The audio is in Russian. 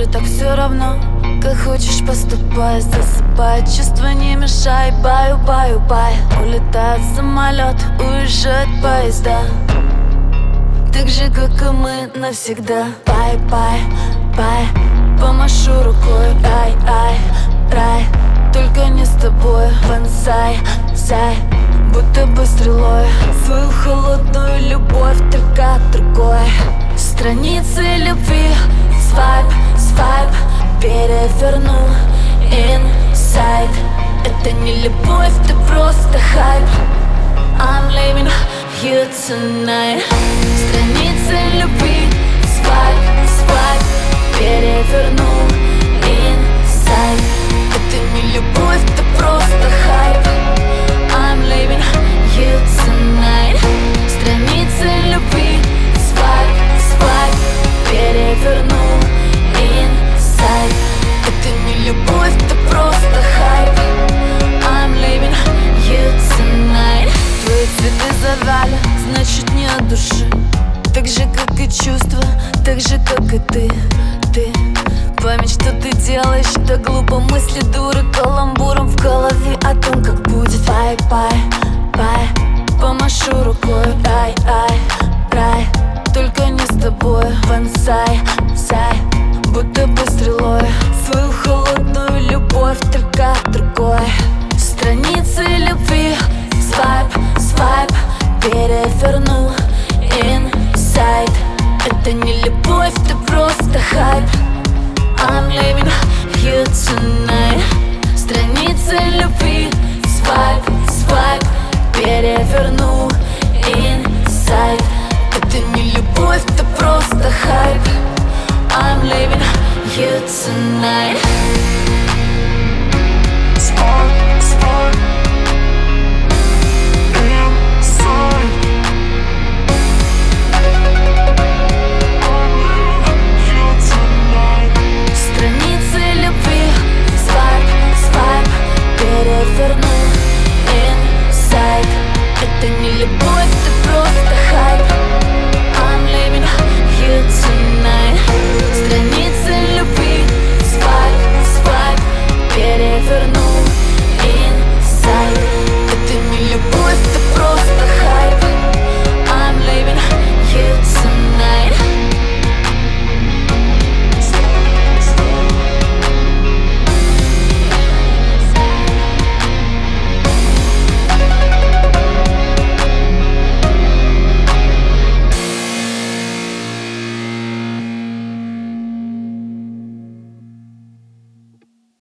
все равно. Как хочешь поступай, засыпай. Чувства не мешай, баю, баю, бай. Улетает самолет, уезжает поезда. Так же, как и мы навсегда. Бай, бай, бай. Помашу рукой, ай, ай, рай. Только не с тобой, вансай, сай Будто бы стрелой. Свою холодную любовь только другой. Страницы любви, Это не любовь, ты просто хайп. I'm leaving you tonight. Страницы чувства, так же, как и ты, ты Память, что ты делаешь, это глупо. Мысли дуры каламбуром в голове О том, как будет. Бай, бай, бай Помашу рукой, ай, ай, рай Только не с тобой, вансай, сай Будто бы стрелой. Свою холодную любовь только другой. Страницы любви хайп I'm leaving you tonight. Страницы любви. Свайп, свайп. Переверну Inside Это не любовь, ты просто хайп. I'm leaving you tonight For Fernando.